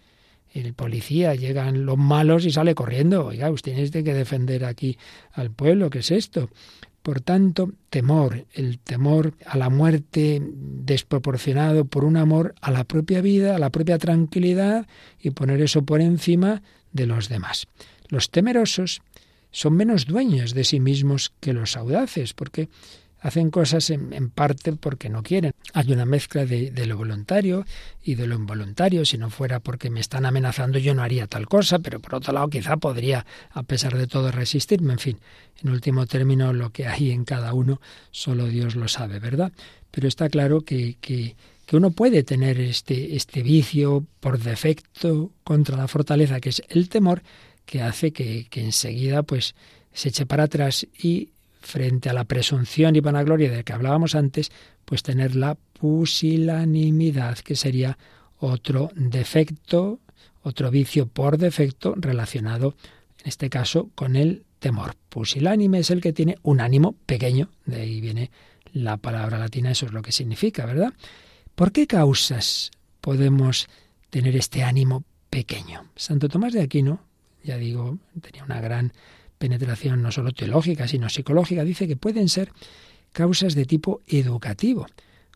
Speaker 3: el policía, llegan los malos y sale corriendo. Oiga, usted tiene que defender aquí al pueblo, ¿qué es esto? Por tanto, temor, el temor a la muerte desproporcionado por un amor a la propia vida, a la propia tranquilidad y poner eso por encima de los demás. Los temerosos son menos dueños de sí mismos que los audaces, porque hacen cosas en, parte porque no quieren. Hay una mezcla de, lo voluntario y de lo involuntario. Si no fuera porque me están amenazando, yo no haría tal cosa, pero por otro lado quizá podría, a pesar de todo, resistirme. En fin, en último término, lo que hay en cada uno, solo Dios lo sabe, ¿verdad? Pero está claro que, que, que uno puede tener este, este vicio por defecto contra la fortaleza, que es el temor, que hace que, que enseguida pues se eche para atrás y frente a la presunción y vanagloria de que hablábamos antes, pues tener la pusilanimidad, que sería otro defecto, otro vicio por defecto relacionado, en este caso, con el temor. Pusilánime es el que tiene un ánimo pequeño, de ahí viene la palabra latina, eso es lo que significa, ¿verdad? ¿Por qué causas podemos tener este ánimo pequeño? Santo Tomás de Aquino, ya digo, tenía una gran penetración no solo teológica, sino psicológica, dice que pueden ser causas de tipo educativo.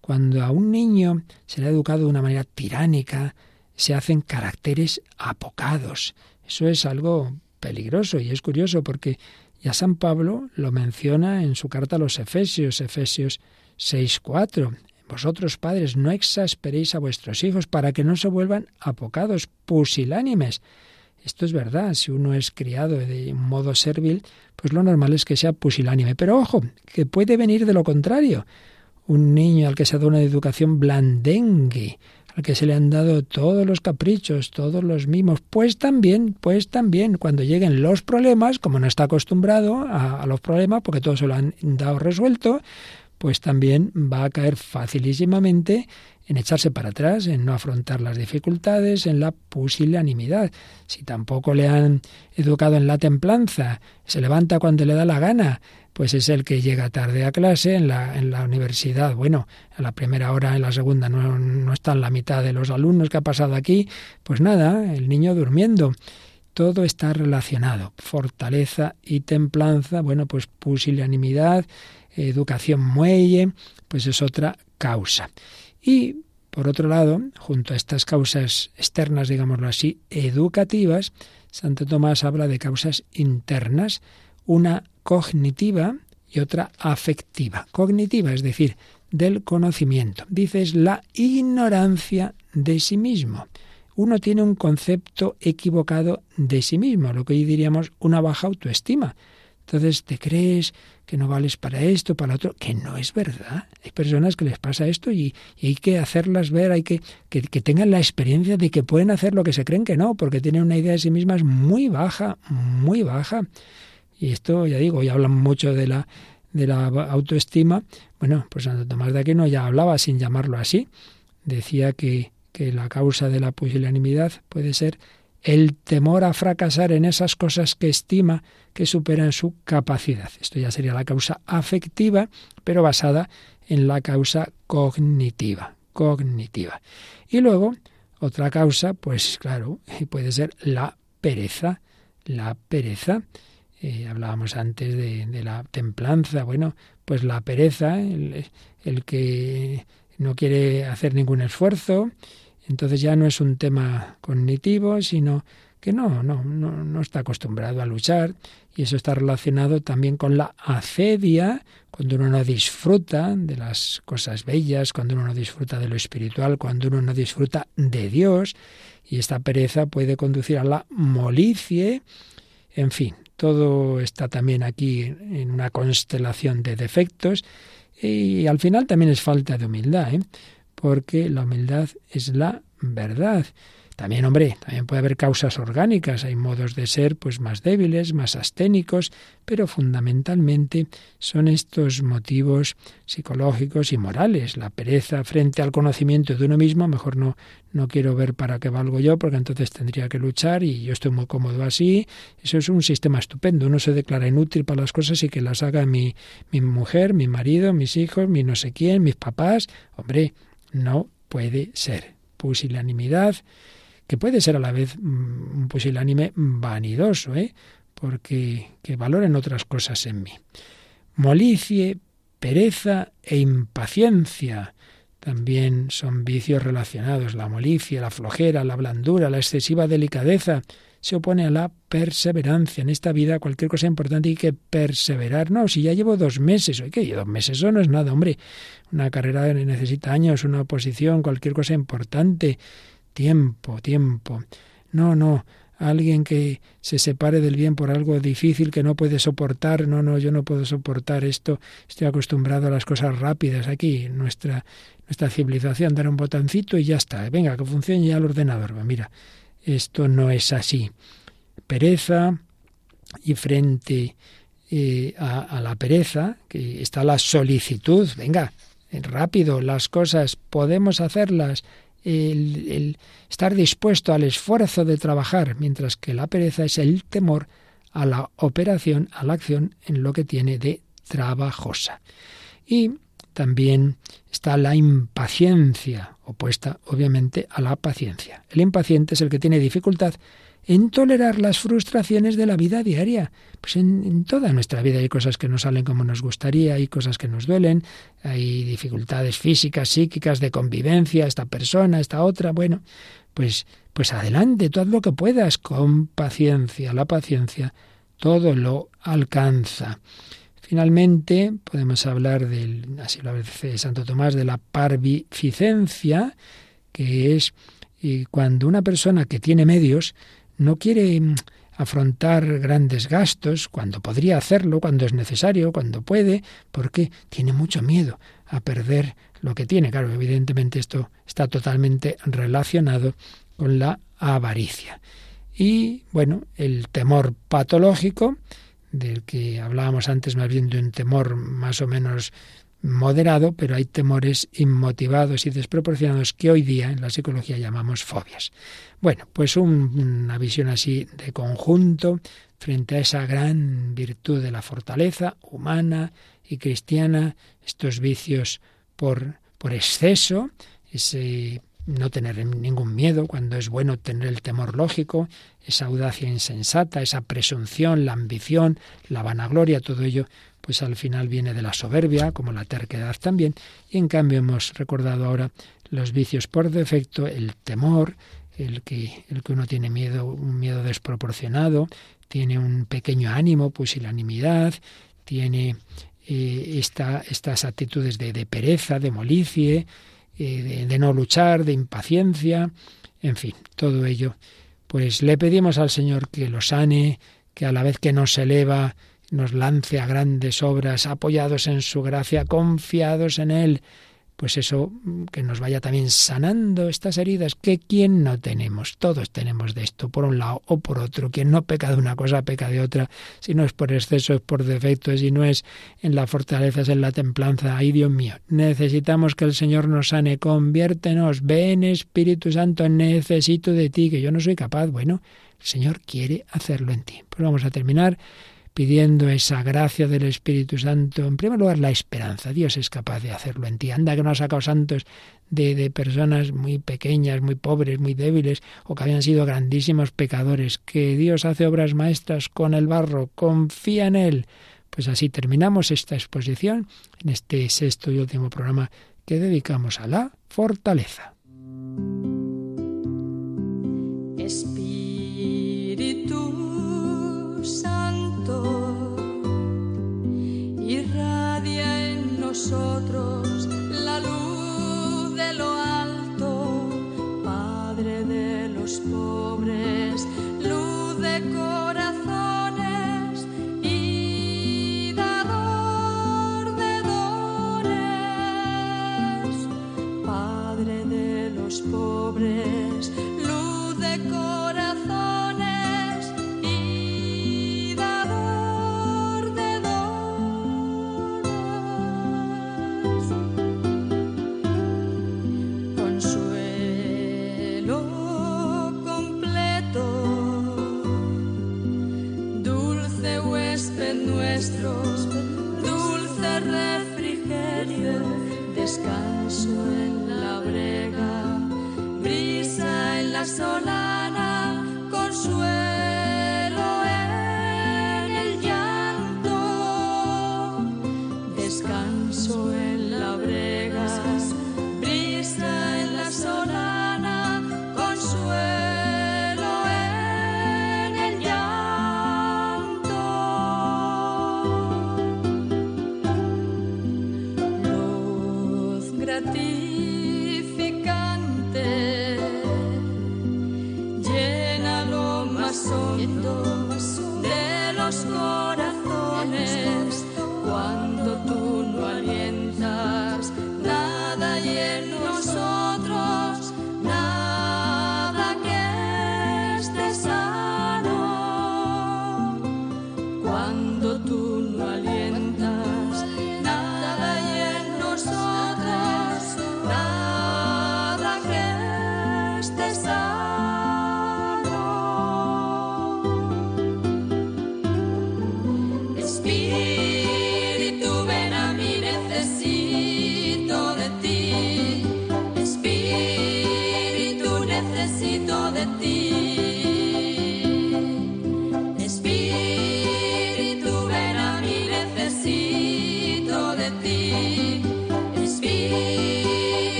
Speaker 3: Cuando a un niño se le ha educado de una manera tiránica, se hacen caracteres apocados. Eso es algo peligroso y es curioso porque ya San Pablo lo menciona en su carta a los Efesios, Efesios 6.4. Vosotros, padres, no exasperéis a vuestros hijos para que no se vuelvan apocados, pusilánimes, esto es verdad, si uno es criado de modo servil, pues lo normal es que sea pusilánime. Pero ojo, que puede venir de lo contrario. Un niño al que se ha dado una educación blandengue, al que se le han dado todos los caprichos, todos los mimos, pues también, pues también, cuando lleguen los problemas, como no está acostumbrado a, a los problemas, porque todos se lo han dado resuelto, pues también va a caer facilísimamente en echarse para atrás, en no afrontar las dificultades, en la pusilanimidad. Si tampoco le han educado en la templanza, se levanta cuando le da la gana, pues es el que llega tarde a clase en la, en la universidad. Bueno, a la primera hora, en la segunda no, no están la mitad de los alumnos que ha pasado aquí. Pues nada, el niño durmiendo. Todo está relacionado. Fortaleza y templanza, bueno, pues pusilanimidad, educación muelle, pues es otra causa. Y, por otro lado, junto a estas causas externas, digámoslo así, educativas, Santo Tomás habla de causas internas, una cognitiva y otra afectiva. Cognitiva, es decir, del conocimiento. Dice es la ignorancia de sí mismo. Uno tiene un concepto equivocado de sí mismo, lo que hoy diríamos una baja autoestima. Entonces te crees que no vales para esto, para otro, que no es verdad. Hay personas que les pasa esto y, hay que hacerlas ver, hay que, que, tengan la experiencia de que pueden hacer lo que se creen que no, porque tienen una idea de sí mismas muy baja, muy baja. Y esto, ya digo, ya hablan mucho de la, de la autoestima. Bueno, pues Santo Tomás de Aquino ya hablaba sin llamarlo así. Decía que, que la causa de la pusilanimidad puede ser el temor a fracasar en esas cosas que estima que superan su capacidad. Esto ya sería la causa afectiva, pero basada en la causa cognitiva, cognitiva. Y luego, otra causa, pues claro, puede ser la pereza, la pereza. Eh, hablábamos antes de, la templanza, bueno, pues la pereza, el que no quiere hacer ningún esfuerzo, entonces ya no es un tema cognitivo, sino que no, no, no, no está acostumbrado a luchar y eso está relacionado también con la acedia, cuando uno no disfruta de las cosas bellas, cuando uno no disfruta de lo espiritual, cuando uno no disfruta de Dios y esta pereza puede conducir a la molicie, en fin, todo está también aquí en una constelación de defectos y al final también es falta de humildad, ¿eh? Porque la humildad es la verdad. También, hombre, también puede haber causas orgánicas, hay modos de ser pues más débiles, más asténicos, pero fundamentalmente son estos motivos psicológicos y morales, la pereza frente al conocimiento de uno mismo, mejor no no quiero ver para qué valgo yo, porque entonces tendría que luchar y yo estoy muy cómodo así. Eso es un sistema estupendo. Uno se declara inútil para las cosas y que las haga mi, mi mujer, mi marido, mis hijos, mi no sé quién, mis papás. Hombre, no puede ser. Pusilanimidad que puede ser a la vez mm, un pusilánime vanidoso, ¿eh? porque que valoren otras cosas en mí. Molicie, pereza e impaciencia también son vicios relacionados. La molicie, la flojera, la blandura, la excesiva delicadeza se opone a la perseverancia. En esta vida cualquier cosa importante hay que perseverar. No, si ya llevo dos meses, oye, que dos meses eso no es nada, hombre. Una carrera necesita años, una oposición, cualquier cosa importante. Tiempo, tiempo. No, no. Alguien que se separe del bien por algo difícil que no puede soportar. No, no, yo no puedo soportar esto. Estoy acostumbrado a las cosas rápidas. Aquí nuestra, nuestra civilización, dar un botoncito y ya está. Venga, que funcione ya el ordenador. Mira, esto no es así. Pereza y frente eh, a, la pereza, que está la solicitud. Venga, rápido, las cosas podemos hacerlas el, estar dispuesto al esfuerzo de trabajar, mientras que la pereza es el temor a la operación, a la acción en lo que tiene de trabajosa. Y también está la impaciencia, opuesta obviamente a la paciencia. El impaciente es el que tiene dificultad en tolerar las frustraciones de la vida diaria. Pues en, toda nuestra vida hay cosas que no salen como nos gustaría, hay cosas que nos duelen, hay dificultades físicas, psíquicas, de convivencia, esta persona, esta otra, bueno, pues, pues adelante, tú haz lo que puedas, con paciencia, la paciencia todo lo alcanza. Finalmente, podemos hablar del, así lo dice Santo Tomás, de la parvificencia, que es eh, cuando una persona que tiene medios no quiere mm, afrontar grandes gastos cuando podría hacerlo, cuando es necesario, cuando puede, porque tiene mucho miedo a perder lo que tiene. Claro, evidentemente esto está totalmente relacionado con la avaricia. Y bueno, el temor patológico, del que hablábamos antes más bien de un temor más o menos moderado, pero hay temores inmotivados y desproporcionados que hoy día en la psicología llamamos fobias. Bueno, pues una visión así de conjunto frente a esa gran virtud de la fortaleza humana y cristiana, estos vicios por, por exceso, ese no tener ningún miedo cuando es bueno tener el temor lógico, esa audacia insensata, esa presunción, la ambición, la vanagloria, todo ello pues al final viene de la soberbia, como la terquedad también, y en cambio hemos recordado ahora los vicios por defecto, el temor, el que, el que uno tiene miedo, un miedo desproporcionado, tiene un pequeño ánimo, pusilanimidad, tiene eh, esta, estas actitudes de, pereza, de molicie, de no luchar, de impaciencia, en fin, todo ello. Pues le pedimos al Señor que lo sane, que a la vez que nos eleva, nos lance a grandes obras, apoyados en su gracia, confiados en Él, pues eso mm, que nos vaya también sanando estas heridas, que quien no tenemos, todos tenemos de esto, por un lado o por otro, quien no peca de una cosa, peca de otra, si no es por exceso, es por defecto, si no es en la fortaleza, es en la templanza, ay Dios mío, necesitamos que el Señor nos sane, conviértenos, ven Espíritu Santo, necesito de ti, que yo no soy capaz, bueno, el Señor quiere hacerlo en ti. Pues vamos a terminar pidiendo esa gracia del Espíritu Santo. En primer lugar, la esperanza. Dios es capaz de hacerlo en ti. Anda que no ha sacado santos de, de, personas muy pequeñas, muy pobres, muy débiles, o que habían sido grandísimos pecadores. Que Dios hace obras maestras con el barro. Confía en Él. Pues así terminamos esta exposición en este sexto y último programa que dedicamos a la fortaleza.
Speaker 2: Espíritu
Speaker 4: nosotros.